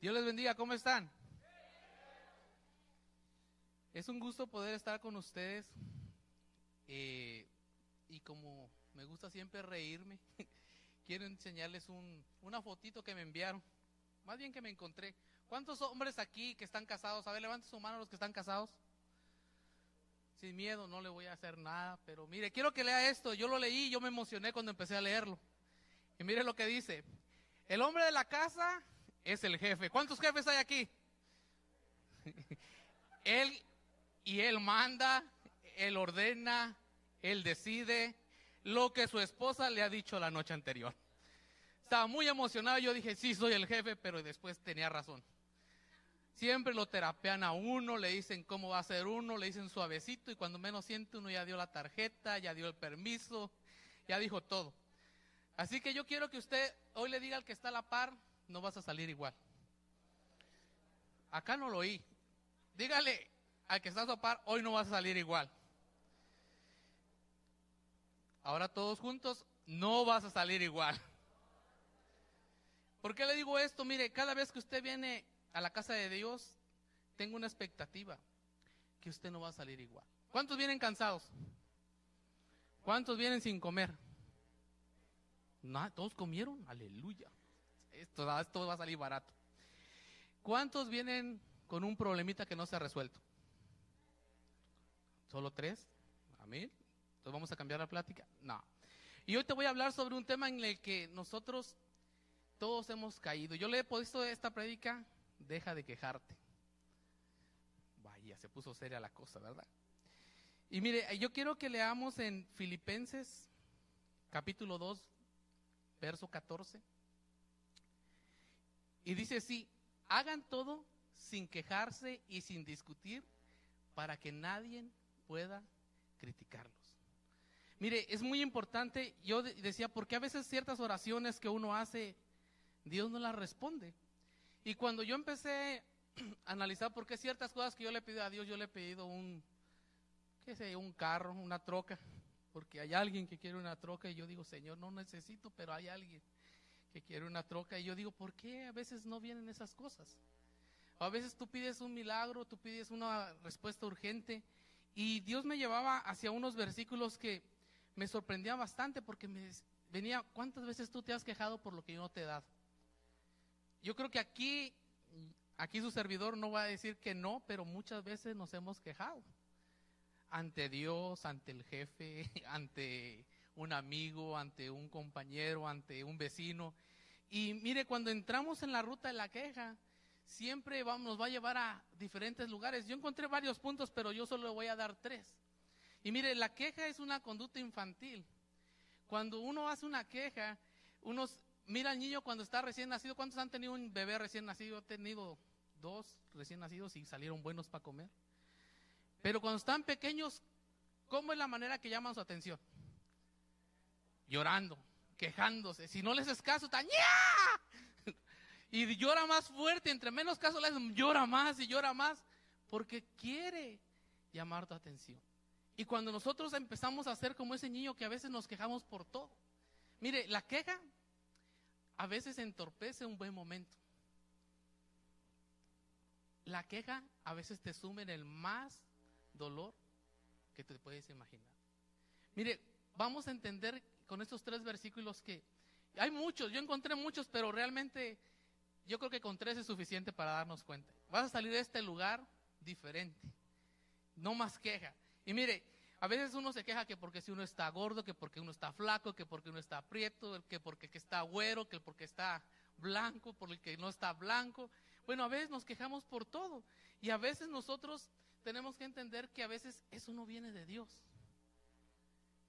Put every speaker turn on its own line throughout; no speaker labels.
Dios les bendiga, ¿cómo están? Es un gusto poder estar con ustedes eh, y como me gusta siempre reírme, quiero enseñarles un, una fotito que me enviaron, más bien que me encontré. ¿Cuántos hombres aquí que están casados? A ver, levanten su mano los que están casados. Sin miedo, no le voy a hacer nada, pero mire, quiero que lea esto. Yo lo leí yo me emocioné cuando empecé a leerlo. Y mire lo que dice. El hombre de la casa es el jefe. ¿Cuántos jefes hay aquí? él y él manda, él ordena, él decide lo que su esposa le ha dicho la noche anterior. Estaba muy emocionado, yo dije, sí, soy el jefe, pero después tenía razón. Siempre lo terapean a uno, le dicen cómo va a ser uno, le dicen suavecito y cuando menos siente uno ya dio la tarjeta, ya dio el permiso, ya dijo todo. Así que yo quiero que usted hoy le diga al que está a la par, no vas a salir igual. Acá no lo oí. Dígale al que está a su par, hoy no vas a salir igual. Ahora todos juntos, no vas a salir igual. ¿Por qué le digo esto? Mire, cada vez que usted viene a la casa de Dios, tengo una expectativa, que usted no va a salir igual. ¿Cuántos vienen cansados? ¿Cuántos vienen sin comer? No, todos comieron, aleluya. Esto, esto va a salir barato. ¿Cuántos vienen con un problemita que no se ha resuelto? ¿Solo tres? Amén. Entonces vamos a cambiar la plática. No. Y hoy te voy a hablar sobre un tema en el que nosotros todos hemos caído. Yo le he puesto esta prédica, deja de quejarte. Vaya, se puso seria la cosa, ¿verdad? Y mire, yo quiero que leamos en Filipenses capítulo 2, verso 14. Y dice así, hagan todo sin quejarse y sin discutir para que nadie pueda criticarlos. Mire, es muy importante, yo decía, porque a veces ciertas oraciones que uno hace, Dios no las responde. Y cuando yo empecé a analizar por qué ciertas cosas que yo le pido a Dios, yo le he pedido un, qué sé, un carro, una troca, porque hay alguien que quiere una troca y yo digo, Señor, no necesito, pero hay alguien que quiere una troca y yo digo, ¿por qué a veces no vienen esas cosas? a veces tú pides un milagro, tú pides una respuesta urgente y Dios me llevaba hacia unos versículos que me sorprendían bastante porque me venía, ¿cuántas veces tú te has quejado por lo que yo no te he dado? Yo creo que aquí, aquí su servidor no va a decir que no, pero muchas veces nos hemos quejado ante Dios, ante el jefe, ante un amigo, ante un compañero, ante un vecino. Y mire, cuando entramos en la ruta de la queja, siempre vamos, nos va a llevar a diferentes lugares. Yo encontré varios puntos, pero yo solo voy a dar tres. Y mire, la queja es una conducta infantil. Cuando uno hace una queja, uno mira al niño cuando está recién nacido. ¿Cuántos han tenido un bebé recién nacido? He tenido dos recién nacidos y salieron buenos para comer. Pero cuando están pequeños, ¿cómo es la manera que llaman su atención? Llorando, quejándose. Si no les es caso, están y llora más fuerte, entre menos caso llora más y llora más, porque quiere llamar tu atención. Y cuando nosotros empezamos a ser como ese niño que a veces nos quejamos por todo, mire, la queja a veces entorpece un buen momento. La queja a veces te sume en el más dolor que te puedes imaginar. Mire, vamos a entender con estos tres versículos que hay muchos, yo encontré muchos, pero realmente yo creo que con tres es suficiente para darnos cuenta. Vas a salir de este lugar diferente. No más queja. Y mire, a veces uno se queja que porque si uno está gordo, que porque uno está flaco, que porque uno está prieto, que porque está güero, que porque está blanco, por el que no está blanco. Bueno, a veces nos quejamos por todo. Y a veces nosotros tenemos que entender que a veces eso no viene de Dios.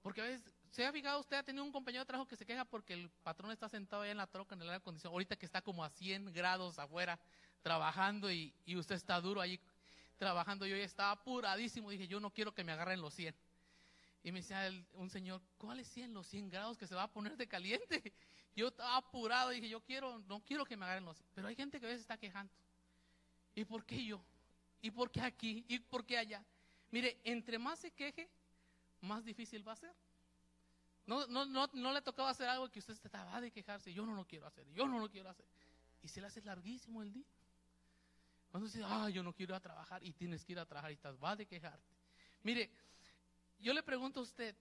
Porque a veces ¿Se ha fijado usted, ha tenido un compañero de trabajo que se queja porque el patrón está sentado ahí en la troca en el aire acondicionado, ahorita que está como a 100 grados afuera trabajando y, usted está duro ahí trabajando? Yo ya estaba apuradísimo, dije, yo no quiero que me agarren los 100. Y me decía un señor, ¿cuáles 100? Los 100 grados que se va a poner de caliente. Yo estaba apurado, dije, yo quiero, no quiero que me agarren los 100. Pero hay gente que a veces está quejando. ¿Y por qué yo? ¿Y por qué aquí? ¿Y por qué allá? Mire, entre más se queje, más difícil va a ser. No, no, no, no le tocaba hacer algo que usted estaba de quejarse. Yo no lo quiero hacer, yo no lo quiero hacer. y se le hace larguísimo el día. Cuando dice, ah, yo no quiero ir a trabajar y tienes que ir a trabajar y estás, va de quejarte. Mire, yo le pregunto a usted,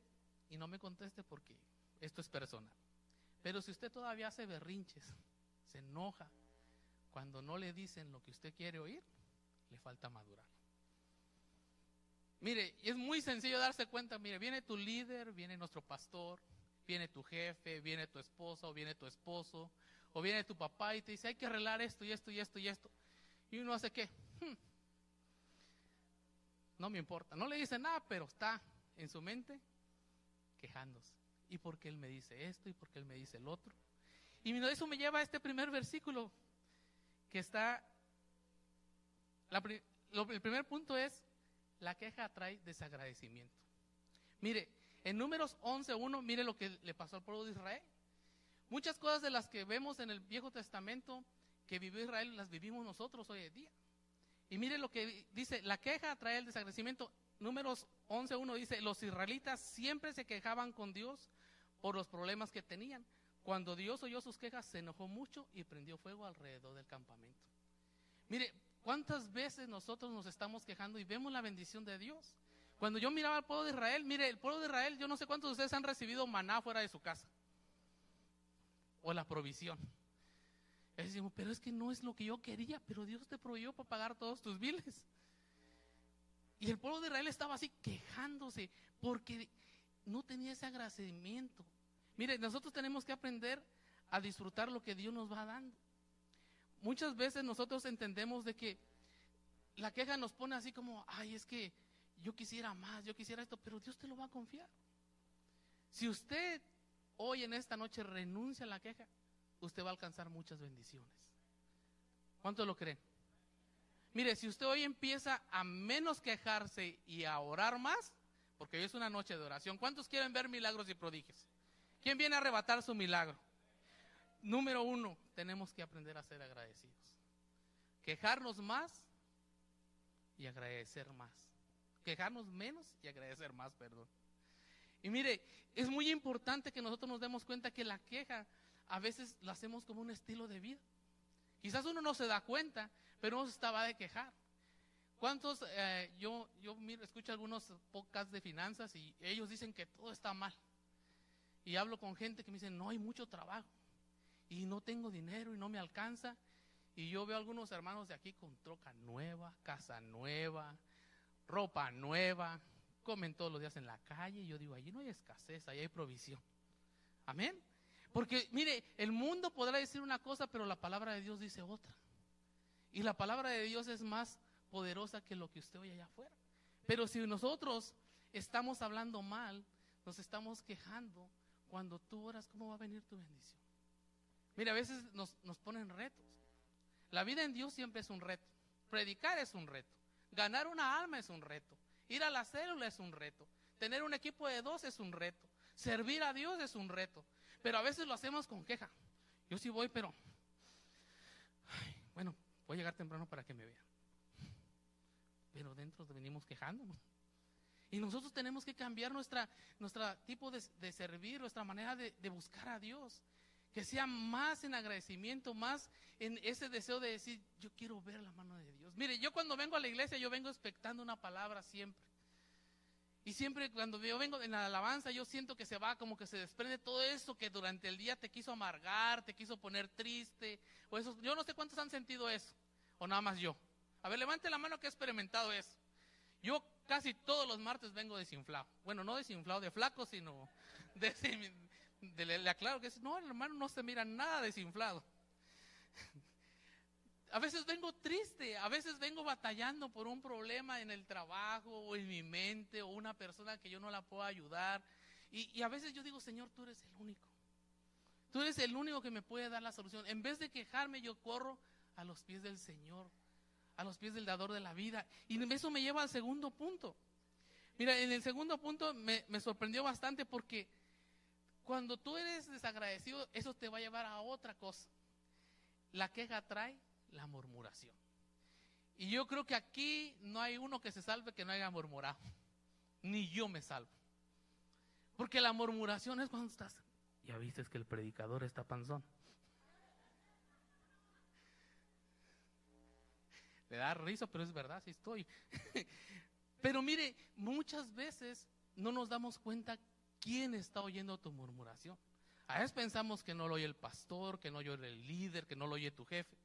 y no me conteste porque esto es personal, pero si usted todavía hace berrinches, se enoja, cuando no le dicen lo que usted quiere oír, le falta madurar. Mire, es muy sencillo darse cuenta, mire, viene tu líder, viene nuestro pastor, viene tu jefe, viene tu esposa o viene tu esposo, o viene tu papá y te dice, hay que arreglar esto y esto y esto y esto. Y uno hace qué? Hmm. No me importa. No le dice nada, pero está en su mente quejándose. ¿Y por qué él me dice esto? ¿Y por qué él me dice el otro? Y eso me lleva a este primer versículo que está... el primer punto es, la queja trae desagradecimiento. Mire, en números 11.1, mire lo que le pasó al pueblo de Israel. Muchas cosas de las que vemos en el Viejo Testamento que vivió Israel las vivimos nosotros hoy en día. Y mire lo que dice, la queja trae el desagradecimiento. Números 11.1 dice, los israelitas siempre se quejaban con Dios por los problemas que tenían. Cuando Dios oyó sus quejas, se enojó mucho y prendió fuego alrededor del campamento. Mire, ¿cuántas veces nosotros nos estamos quejando y vemos la bendición de Dios? Cuando yo miraba al pueblo de Israel, mire, el pueblo de Israel, yo no sé cuántos de ustedes han recibido maná fuera de su casa. O la provisión. Y decimos, pero es que no es lo que yo quería, pero Dios te proveyó para pagar todos tus biles. Y el pueblo de Israel estaba así quejándose porque no tenía ese agradecimiento. Mire, nosotros tenemos que aprender a disfrutar lo que Dios nos va dando. Muchas veces nosotros entendemos de que la queja nos pone así como, ay, es que yo quisiera más, yo quisiera esto, pero Dios te lo va a confiar. Si usted hoy en esta noche renuncia a la queja, usted va a alcanzar muchas bendiciones. ¿Cuánto lo creen? Mire, si usted hoy empieza a menos quejarse y a orar más, porque hoy es una noche de oración, ¿cuántos quieren ver milagros y prodigios? ¿Quién viene a arrebatar su milagro? Número uno, tenemos que aprender a ser agradecidos. Quejarnos más y agradecer más. Quejarnos menos y agradecer más, perdón. Y mire, es muy importante que nosotros nos demos cuenta que la queja a veces la hacemos como un estilo de vida. Quizás uno no se da cuenta, pero uno se estaba de quejar. ¿Cuántos, eh, yo, yo escucho algunos podcasts de finanzas y ellos dicen que todo está mal? Y hablo con gente que me dice, no hay mucho trabajo y no tengo dinero y no me alcanza. Y yo veo algunos hermanos de aquí con troca nueva, casa nueva, ropa nueva, comen todos los días en la calle. Y yo digo, allí no hay escasez, ahí hay provisión. Amén. Porque mire, el mundo podrá decir una cosa, pero la palabra de Dios dice otra. Y la palabra de Dios es más poderosa que lo que usted oye allá afuera. Pero si nosotros estamos hablando mal, nos estamos quejando, cuando tú oras, ¿cómo va a venir tu bendición? Mira, a veces nos, ponen retos. La vida en Dios siempre es un reto. Predicar es un reto. Ganar una alma es un reto. Ir a la célula es un reto. Tener un equipo de dos es un reto. Servir a Dios es un reto. Pero a veces lo hacemos con queja. Yo sí voy, pero... bueno, voy a llegar temprano para que me vean. Pero dentro venimos quejándonos. Y nosotros tenemos que cambiar nuestra, nuestro tipo de, servir, nuestra manera de, buscar a Dios. Que sea más en agradecimiento, más en ese deseo de decir, yo quiero ver la mano de Dios. Mire, yo cuando vengo a la iglesia, yo vengo expectando una palabra siempre. Y siempre cuando yo vengo en la alabanza, yo siento que se va, como que se desprende todo eso que durante el día te quiso amargar, te quiso poner triste. O eso, yo no sé cuántos han sentido eso, o nada más yo. A ver, levante la mano que ha experimentado eso. Yo casi todos los martes vengo desinflado. Bueno, no desinflado de flaco, sino de, le, aclaro que es, no, hermano no se mira nada desinflado. A veces vengo triste, a veces vengo batallando por un problema en el trabajo o en mi mente o una persona que yo no la puedo ayudar. Y, y a veces yo digo, Señor, tú eres el único. Tú eres el único que me puede dar la solución. En vez de quejarme, yo corro a los pies del Señor a los pies del dador de la vida. Y eso me lleva al segundo punto. Mira, en el segundo punto me, sorprendió bastante porque cuando tú eres desagradecido, eso te va a llevar a otra cosa. La queja trae la murmuración. Y yo creo que aquí no hay uno que se salve que no haya murmurado. Ni yo me salvo. Porque la murmuración es cuando estás, ya viste que el predicador está panzón. Le da risa, pero es verdad, sí estoy. pero mire, muchas veces no nos damos cuenta quién está oyendo tu murmuración. A veces pensamos que no lo oye el pastor, que no lo oye el líder, que no lo oye tu jefe.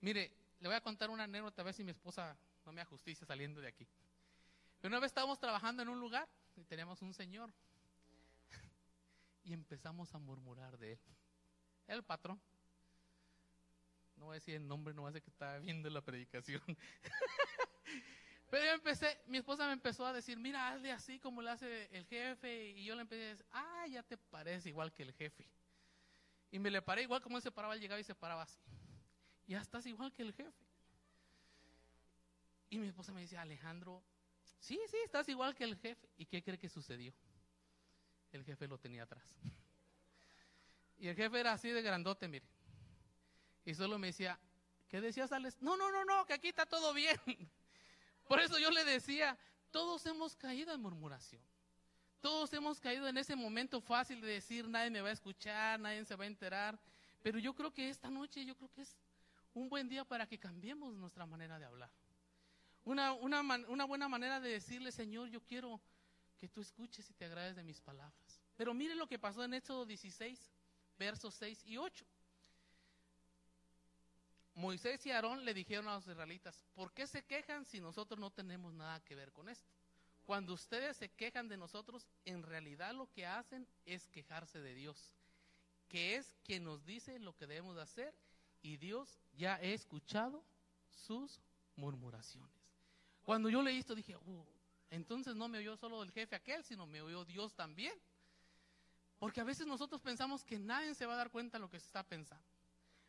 Mire, le voy a contar una anécdota a ver si mi esposa no me da justicia saliendo de aquí. Una vez estábamos trabajando en un lugar y teníamos un señor y empezamos a murmurar de él. El patrón. No voy a decir el nombre, no voy a decir que estaba viendo la predicación. Pero yo empecé, mi esposa me empezó a decir, mira, hazle así como le hace el jefe. Y yo le empecé a decir, ah, ya te parece igual que el jefe. Y me le paré igual como él se paraba, él llegaba y se paraba así. Ya estás igual que el jefe. Y mi esposa me dice, Alejandro, sí, sí, estás igual que el jefe. ¿Y qué cree que sucedió? El jefe lo tenía atrás. Y el jefe era así de grandote, mire. Y solo me decía, ¿qué decías, Alex? No, no, no, no, que aquí está todo bien. Por eso yo le decía, todos hemos caído en murmuración. Todos hemos caído en ese momento fácil de decir, nadie me va a escuchar, nadie se va a enterar. Pero yo creo que esta noche, yo creo que es un buen día para que cambiemos nuestra manera de hablar. Una, una, una buena manera de decirle, Señor, yo quiero que tú escuches y te agrades de mis palabras. Pero mire lo que pasó en Éxodo 16, versos 6 y 8. Moisés y Aarón le dijeron a los israelitas, ¿por qué se quejan si nosotros no tenemos nada que ver con esto? Cuando ustedes se quejan de nosotros, en realidad lo que hacen es quejarse de Dios, que es quien nos dice lo que debemos hacer y Dios ya ha escuchado sus murmuraciones. Cuando yo leí esto dije, oh, entonces no me oyó solo el jefe aquel, sino me oyó Dios también. Porque a veces nosotros pensamos que nadie se va a dar cuenta de lo que se está pensando.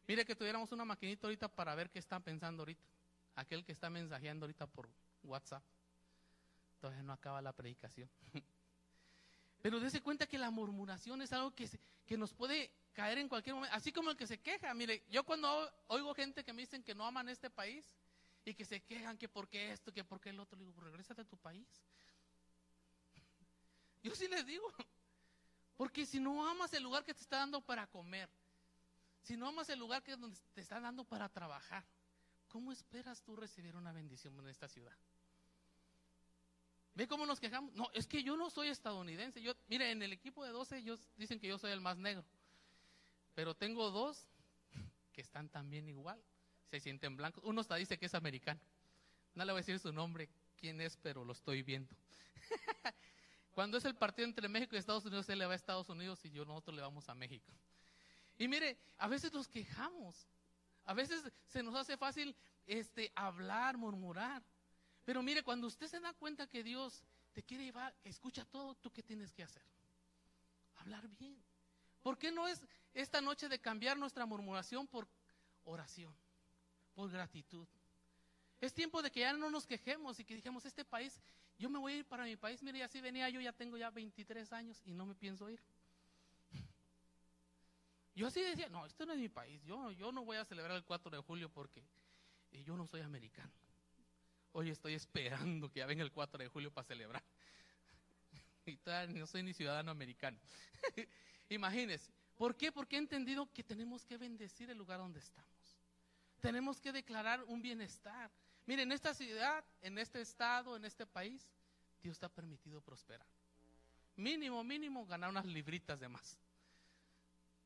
Mire que tuviéramos una maquinita ahorita para ver qué está pensando ahorita. Aquel que está mensajeando ahorita por WhatsApp. Todavía no acaba la predicación. Pero dése cuenta que la murmuración es algo que, que nos puede caer en cualquier momento. Así como el que se queja. Mire, yo cuando oigo gente que me dicen que no aman este país y que se quejan que por qué esto, que por qué el otro, le digo, pues regrésate a tu país. Yo sí les digo, porque si no amas el lugar que te está dando para comer, si no amas el lugar que te está dando para trabajar, ¿cómo esperas tú recibir una bendición en esta ciudad? ¿Ve cómo nos quejamos? No, es que yo no soy estadounidense. Yo, mire, en el equipo de 12 ellos dicen que yo soy el más negro. Pero tengo dos que están también igual. Se sienten blancos. Uno hasta dice que es americano. No le voy a decir su nombre, quién es, pero lo estoy viendo. Cuando es el partido entre México y Estados Unidos, él le va a Estados Unidos y yo nosotros le vamos a México. Y mire, a veces nos quejamos. A veces se nos hace fácil este, hablar, murmurar. Pero mire, cuando usted se da cuenta que Dios te quiere llevar, escucha todo, ¿tú qué tienes que hacer? Hablar bien. ¿Por qué no es esta noche de cambiar nuestra murmuración por oración, por gratitud? Es tiempo de que ya no nos quejemos y que dijamos, este país, yo me voy a ir para mi país, mire, así venía yo, ya tengo ya 23 años y no me pienso ir. Yo así decía, no, esto no es mi país, yo, yo no voy a celebrar el 4 de julio porque eh, yo no soy americano. Hoy estoy esperando que ya venga el 4 de julio para celebrar. y todavía no soy ni ciudadano americano. Imagínense, ¿por qué? Porque he entendido que tenemos que bendecir el lugar donde estamos. Tenemos que declarar un bienestar. Miren, en esta ciudad, en este estado, en este país, Dios está permitido prosperar. Mínimo, mínimo, ganar unas libritas de más.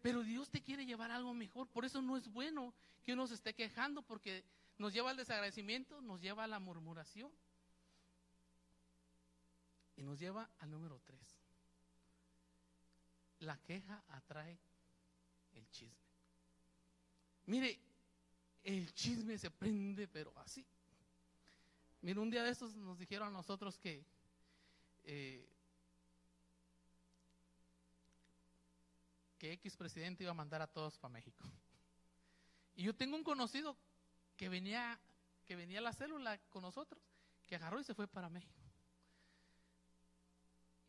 Pero Dios te quiere llevar algo mejor. Por eso no es bueno que uno se esté quejando porque nos lleva al desagradecimiento, nos lleva a la murmuración. Y nos lleva al número tres. La queja atrae el chisme. Mire, el chisme se prende, pero así. Mire, un día de estos nos dijeron a nosotros que eh, que X presidente iba a mandar a todos para México. Y yo tengo un conocido que venía, que venía a la célula con nosotros, que agarró y se fue para México.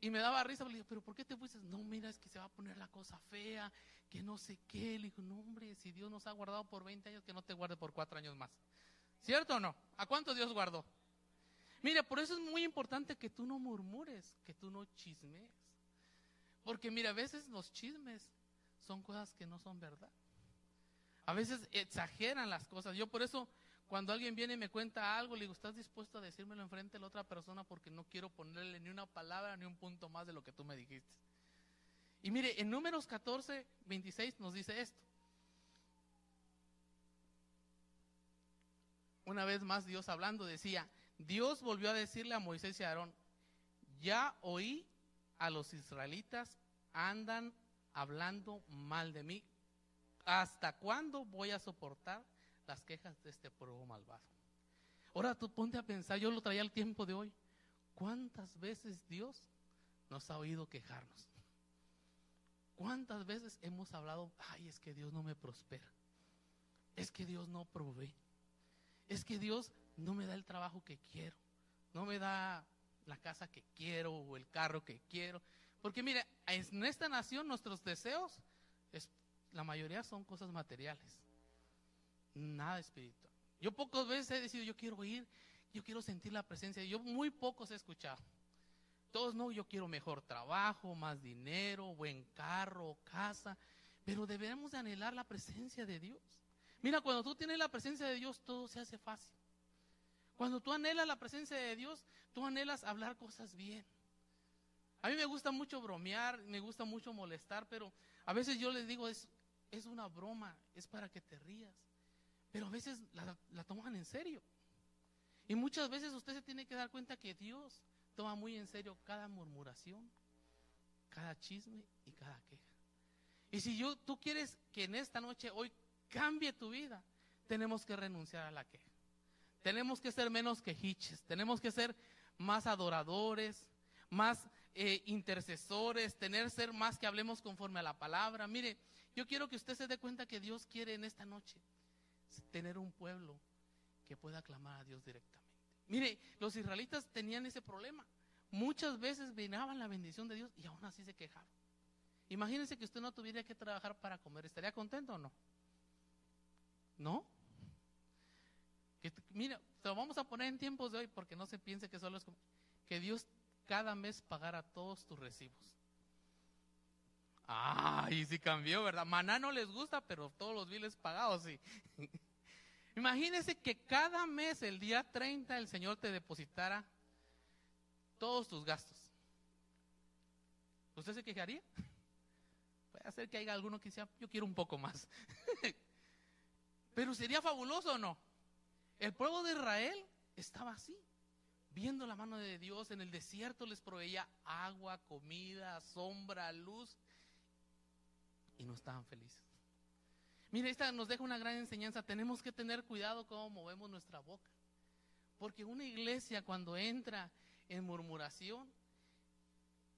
Y me daba risa, le dije, pero ¿por qué te fuiste? No, mira, es que se va a poner la cosa fea, que no sé qué. Le digo, no, hombre, si Dios nos ha guardado por 20 años, que no te guarde por cuatro años más. ¿Cierto o no? ¿A cuánto Dios guardó? Mira, por eso es muy importante que tú no murmures, que tú no chismes. Porque mira, a veces los chismes son cosas que no son verdad. A veces exageran las cosas. Yo por eso, cuando alguien viene y me cuenta algo, le digo, ¿estás dispuesto a decírmelo enfrente de la otra persona? Porque no quiero ponerle ni una palabra ni un punto más de lo que tú me dijiste. Y mire, en números 14, 26 nos dice esto. Una vez más Dios hablando decía, Dios volvió a decirle a Moisés y a Aarón, ya oí a los israelitas andan hablando mal de mí. ¿Hasta cuándo voy a soportar las quejas de este pueblo malvado? Ahora tú ponte a pensar, yo lo traía al tiempo de hoy. ¿Cuántas veces Dios nos ha oído quejarnos? ¿Cuántas veces hemos hablado, ay, es que Dios no me prospera? Es que Dios no provee. Es que Dios no me da el trabajo que quiero. No me da la casa que quiero o el carro que quiero. Porque mire, en esta nación nuestros deseos, es, la mayoría son cosas materiales, nada espiritual. Yo pocas veces he decidido, yo quiero ir, yo quiero sentir la presencia, yo muy pocos he escuchado. Todos no, yo quiero mejor trabajo, más dinero, buen carro, casa, pero debemos de anhelar la presencia de Dios. Mira, cuando tú tienes la presencia de Dios, todo se hace fácil. Cuando tú anhelas la presencia de Dios, tú anhelas hablar cosas bien. A mí me gusta mucho bromear, me gusta mucho molestar, pero a veces yo les digo, es, es una broma, es para que te rías. Pero a veces la, toman en serio. Y muchas veces usted se tiene que dar cuenta que Dios toma muy en serio cada murmuración, cada chisme y cada queja. Y si yo, tú quieres que en esta noche, hoy, cambie tu vida, tenemos que renunciar a la queja. Tenemos que ser menos quejiches, tenemos que ser más adoradores, más eh, intercesores, tener ser más que hablemos conforme a la palabra. Mire, yo quiero que usted se dé cuenta que Dios quiere en esta noche tener un pueblo que pueda clamar a Dios directamente. Mire, los israelitas tenían ese problema. Muchas veces venaban la bendición de Dios y aún así se quejaban. Imagínense que usted no tuviera que trabajar para comer. ¿Estaría contento o no? ¿No? Que, mira, lo vamos a poner en tiempos de hoy porque no se piense que solo es que Dios cada mes pagara todos tus recibos. Ay, sí cambió, ¿verdad? Maná no les gusta, pero todos los biles pagados, sí. Imagínese que cada mes, el día 30, el Señor te depositara todos tus gastos. ¿Usted se quejaría? Puede ser que haya alguno que sea, yo quiero un poco más. Pero sería fabuloso o no? El pueblo de Israel estaba así viendo la mano de Dios en el desierto les proveía agua, comida, sombra, luz y no estaban felices. Mire, esta nos deja una gran enseñanza. Tenemos que tener cuidado cómo movemos nuestra boca. Porque una iglesia cuando entra en murmuración,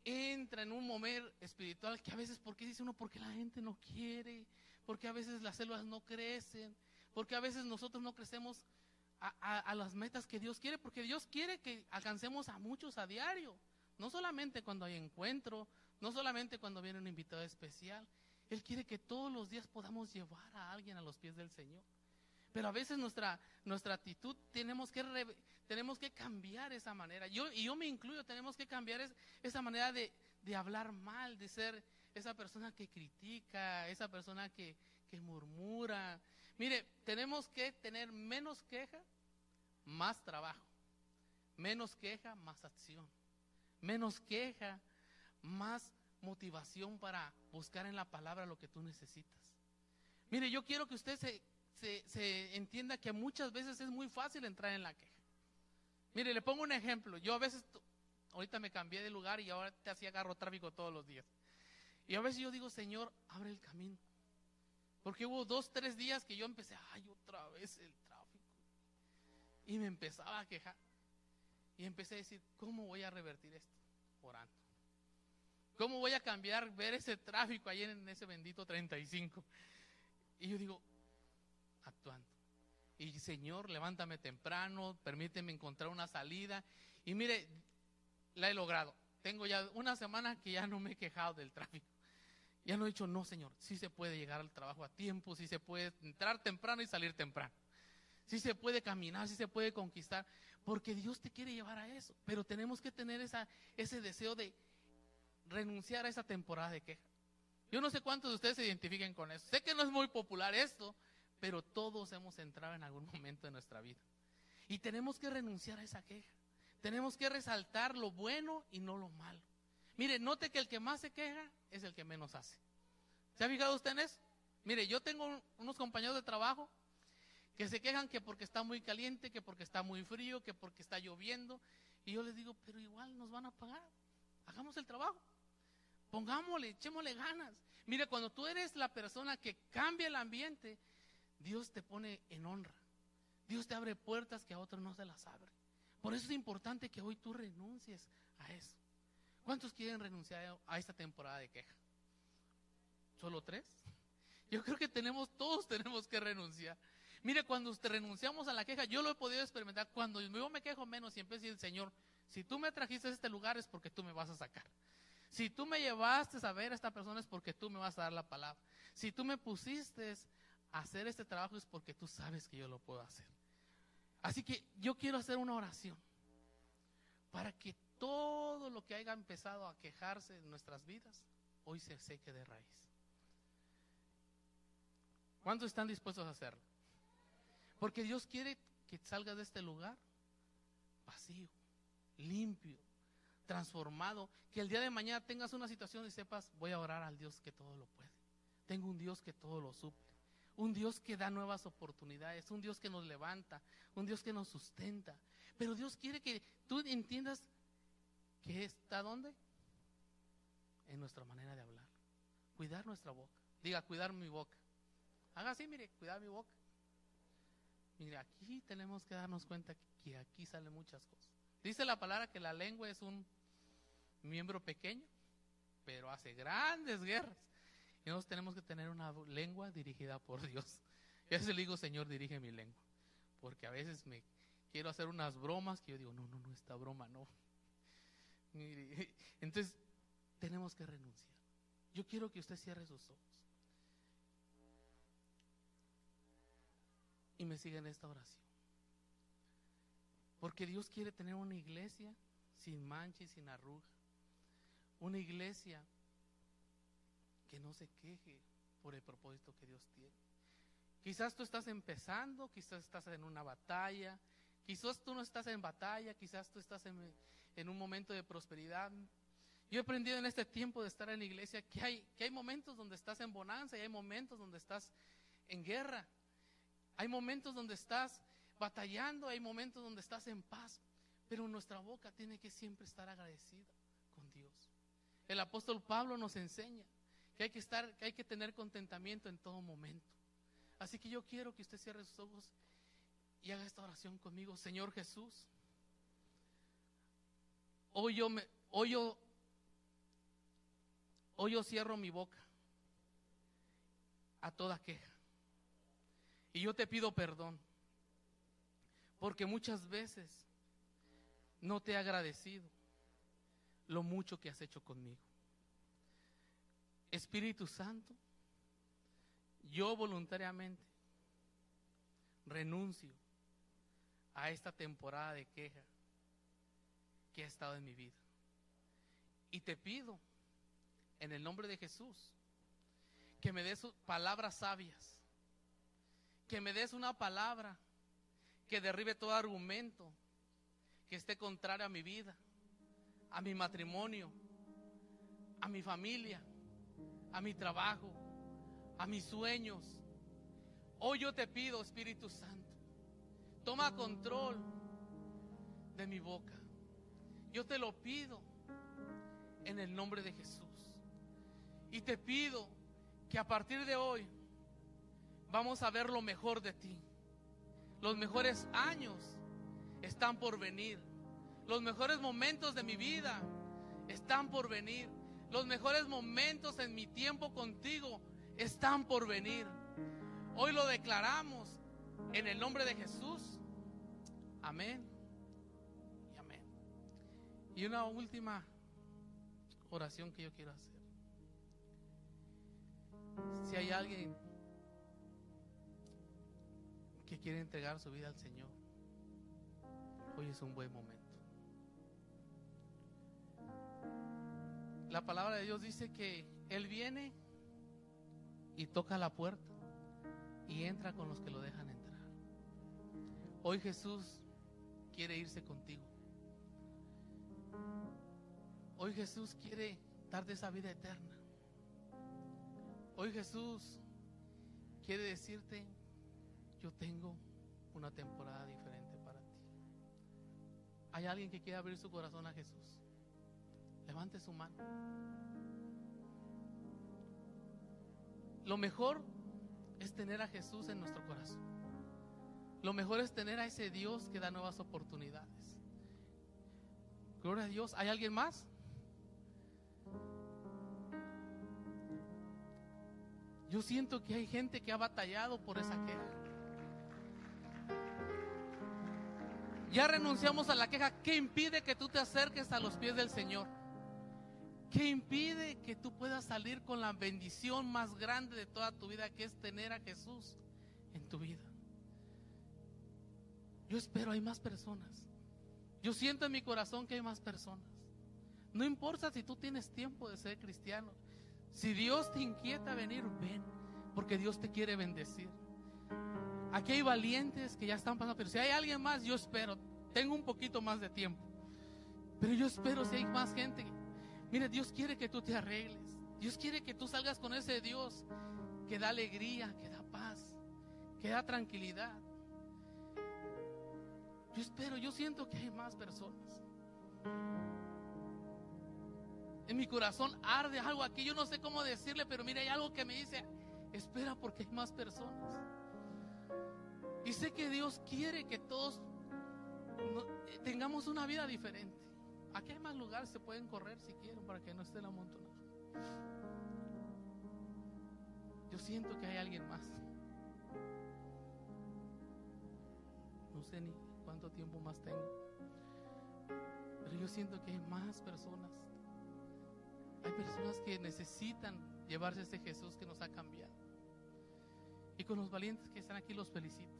entra en un mover espiritual que a veces, ¿por qué dice uno? Porque la gente no quiere, porque a veces las células no crecen, porque a veces nosotros no crecemos a, las metas que Dios quiere, porque Dios quiere que alcancemos a muchos a diario, no solamente cuando hay encuentro, no solamente cuando viene un invitado especial, Él quiere que todos los días podamos llevar a alguien a los pies del Señor. Pero a veces nuestra, nuestra actitud tenemos que, tenemos que cambiar esa manera. Yo, y yo me incluyo, tenemos que cambiar esa manera de, de, hablar mal, de ser esa persona que critica, esa persona que, que murmura. Mire, tenemos que tener menos queja más trabajo. Menos queja, más acción. Menos queja, más motivación para buscar en la palabra lo que tú necesitas. Mire, yo quiero que usted se, se, entienda que muchas veces es muy fácil entrar en la queja. Mire, le pongo un ejemplo. Yo a veces, ahorita me cambié de lugar y ahora te hacía agarro tráfico todos los días. Y a veces yo digo, Señor, abre el camino. Porque hubo dos, tres días que yo empecé, ay, otra vez el y me empezaba a quejar. Y empecé a decir, ¿cómo voy a revertir esto? Orando. ¿Cómo voy a cambiar, ver ese tráfico ahí en ese bendito 35? Y yo digo, actuando. Y Señor, levántame temprano, permíteme encontrar una salida. Y mire, la he logrado. Tengo ya una semana que ya no me he quejado del tráfico. Ya no he dicho, no, Señor, sí se puede llegar al trabajo a tiempo, sí se puede entrar temprano y salir temprano si se puede caminar, si se puede conquistar, porque Dios te quiere llevar a eso. Pero tenemos que tener ese deseo de renunciar a esa temporada de queja. Yo no sé cuántos de ustedes se identifiquen con eso. Sé que no es muy popular esto, pero todos hemos entrado en algún momento de nuestra vida. Y tenemos que renunciar a esa queja. Tenemos que resaltar lo bueno y no lo malo. Mire, note que el que más se queja es el que menos hace. ¿Se ha fijado usted en eso? Mire, yo tengo unos compañeros de trabajo que se quejan que porque está muy caliente, que porque está muy frío, que porque está lloviendo. Y yo les digo, pero igual nos van a pagar. Hagamos el trabajo. Pongámosle, echémosle ganas. Mire, cuando tú eres la persona que cambia el ambiente, Dios te pone en honra. Dios te abre puertas que a otros no se las abre. Por eso es importante que hoy tú renuncies a eso. ¿Cuántos quieren renunciar a esta temporada de queja? ¿Solo tres? Yo creo que todos tenemos que renunciar. Mire, cuando renunciamos a la queja, yo lo he podido experimentar. Cuando yo me quejo menos y empiezo a decir, Señor, si tú me trajiste a este lugar es porque tú me vas a sacar. Si tú me llevaste a ver a esta persona es porque tú me vas a dar la palabra. Si tú me pusiste a hacer este trabajo es porque tú sabes que yo lo puedo hacer. Así que yo quiero hacer una oración para que todo lo que haya empezado a quejarse en nuestras vidas hoy se seque de raíz. ¿Cuántos están dispuestos a hacerlo? Porque Dios quiere que salgas de este lugar vacío, limpio, transformado, que el día de mañana tengas una situación y sepas, voy a orar al Dios que todo lo puede. Tengo un Dios que todo lo suple, un Dios que da nuevas oportunidades, un Dios que nos levanta, un Dios que nos sustenta. Pero Dios quiere que tú entiendas que está dónde? En nuestra manera de hablar. Cuidar nuestra boca. Diga, cuidar mi boca. Haga así, mire, cuidar mi boca. Mire, aquí tenemos que darnos cuenta que aquí salen muchas cosas. Dice la palabra que la lengua es un miembro pequeño, pero hace grandes guerras. Y nosotros tenemos que tener una lengua dirigida por Diy Y a veces le digo, Señor, dirige mi lengua. Porque a veces me quiero hacer unas bromas que yo digo, no, no, no, esta broma no. Entonces, tenemos que renunciar. Yo quiero que usted cierre sus ojos. y me siga en esta oración. Porque Dios quiere tener una iglesia sin mancha y sin arruga. Una iglesia que no se queje por el propósito que Dios tiene. Quizás tú estás empezando, quizás estás en una batalla, quizás tú no estás en batalla, quizás tú estás en, un momento de prosperidad. Yo he aprendido en este tiempo de estar en la iglesia que hay, que hay momentos donde estás en bonanza y hay momentos donde estás en guerra. Hay momentos donde estás batallando, hay momentos donde estás en paz, pero nuestra boca tiene que siempre estar agradecida con Dios. El apóstol Pablo nos enseña que hay que estar, que hay que tener contentamiento en todo momento. Así que yo quiero que usted cierre sus ojos y haga esta oración conmigo, Señor Jesús. Hoy yo me, hoy yo, hoy yo cierro mi boca a toda queja. Y yo te pido perdón, porque muchas veces no te he agradecido lo mucho que has hecho conmigo. Espíritu Santo, yo voluntariamente renuncio a esta temporada de queja que ha estado en mi vida. Y te pido, en el nombre de Jesús, que me des palabras sabias que me des una palabra que derribe todo argumento que esté contrario a mi vida, a mi matrimonio, a mi familia, a mi trabajo, a mis sueños. Hoy yo te pido, Espíritu Santo, toma control de mi boca. Yo te lo pido en el nombre de Jesús. Y te pido que a partir de hoy vamos a ver lo mejor de ti. Los mejores años están por venir. Los mejores momentos de mi vida están por venir. Los mejores momentos en mi tiempo contigo están por venir. Hoy lo declaramos en el nombre de Jesús. Amén. Y amén. Y una última oración que yo quiero hacer. Si hay alguien que quiere entregar su vida al Señor, hoy es un buen momento. La palabra de Dios dice que Él viene y toca la puerta y entra con los que lo dejan. Hoy Jesús quiere irse contigo. Hoy Jesús quiere darte esa vida eterna. Hoy Jesús quiere decirte, yo tengo una temporada diferente para ti. ¿Hay alguien que quiere abrir su corazón a Jesús? Levante su mano. Lo mejor es tener a Jesús en nuestro corazón. Lo mejor es tener a ese Dios que da nuevas oportunidades. Gloria a Dios. ¿Hay alguien más? Yo siento que hay gente que ha batallado por esa queja. Ya renunciamos a la queja. ¿Qué impide que tú te acerques a los pies del Señor? ¿Qué impide que tú puedas salir con la bendición más grande de toda tu vida, que es tener a Jesús en tu vida? Yo espero hay más personas. Yo siento en mi corazón que hay más personas. No importa si tú tienes tiempo de ser cristiano. Si Dios te inquieta venir, ven, porque Dios te quiere bendecir. Aquí hay valientes que ya están pasando, pero si hay alguien más, yo espero. Tengo un poquito más de tiempo. Pero yo espero si hay más gente. Mire, Dios quiere que tú te arregles. Dios quiere que tú salgas con ese Dios que da alegría, que da paz, que da tranquilidad. Yo espero, yo siento que hay más personas. En mi corazón arde algo aquí, yo no sé cómo decirle, pero mire, hay algo que me dice, espera porque hay más personas. Y sé que Dios quiere que todos tengamos una vida diferente. Aquí hay más lugares, se pueden correr si quieren para que no esté la amontonada. Yo siento que hay alguien más. No sé ni cuánto tiempo más tengo. Pero yo siento que hay más personas hay personas que necesitan llevarse a ese Jesús que nos ha cambiado. Y con los valientes que están aquí los felicito.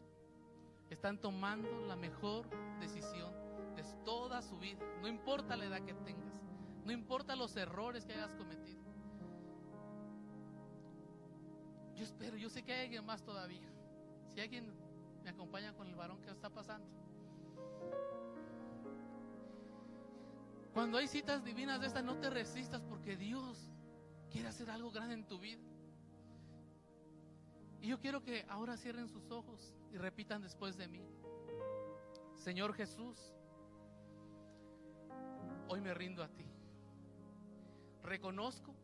Están tomando la mejor decisión de toda su vida. No importa la edad que tengas. No importa los errores que hayas cometido. Yo espero, yo sé que hay alguien más todavía. Si alguien me acompaña con el varón que está pasando. Cuando hay citas divinas de estas, no te resistas porque Dios quiere hacer algo grande en tu vida. Y yo quiero que ahora cierren sus ojos y repitan después de mí. Señor Jesús, hoy me rindo a ti. Reconozco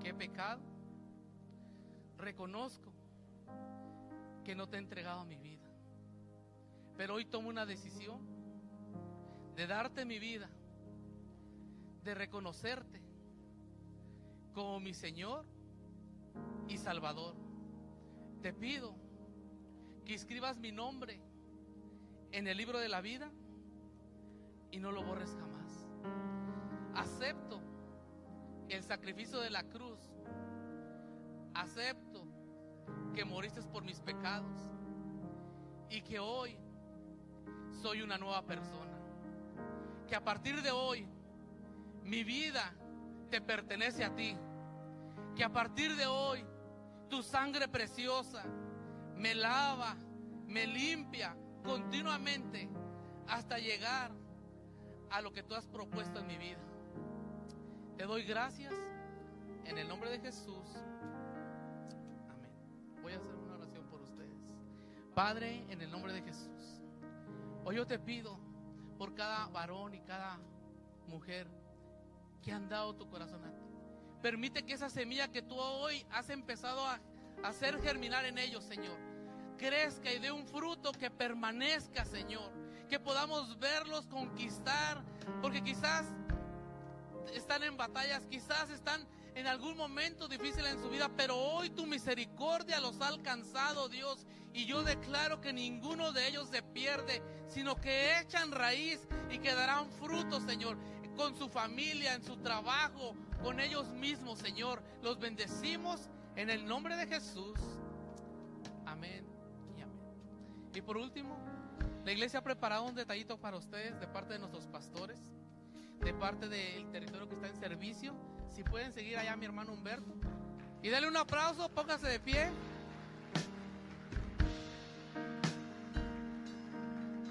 que he pecado. Reconozco que no te he entregado mi vida. Pero hoy tomo una decisión de darte mi vida, de reconocerte como mi Señor y Salvador. Te pido que escribas mi nombre en el libro de la vida y no lo borres jamás. Acepto el sacrificio de la cruz. Acepto que moriste por mis pecados y que hoy soy una nueva persona que a partir de hoy mi vida te pertenece a ti. Que a partir de hoy tu sangre preciosa me lava, me limpia continuamente hasta llegar a lo que tú has propuesto en mi vida. Te doy gracias en el nombre de Jesús. Amén. Voy a hacer una oración por ustedes. Padre, en el nombre de Jesús. Hoy yo te pido por cada varón y cada mujer que han dado tu corazón a ti. Permite que esa semilla que tú hoy has empezado a hacer germinar en ellos, Señor, crezca y dé un fruto que permanezca, Señor. Que podamos verlos conquistar, porque quizás están en batallas, quizás están en algún momento difícil en su vida, pero hoy tu misericordia los ha alcanzado, Dios. Y yo declaro que ninguno de ellos se pierde, sino que echan raíz y que darán fruto, Señor, con su familia, en su trabajo, con ellos mismos, Señor. Los bendecimos en el nombre de Jesús. Amén y amén. Y por último, la iglesia ha preparado un detallito para ustedes de parte de nuestros pastores, de parte del territorio que está en servicio. Si pueden seguir allá mi hermano Humberto. Y dale un aplauso, póngase de pie.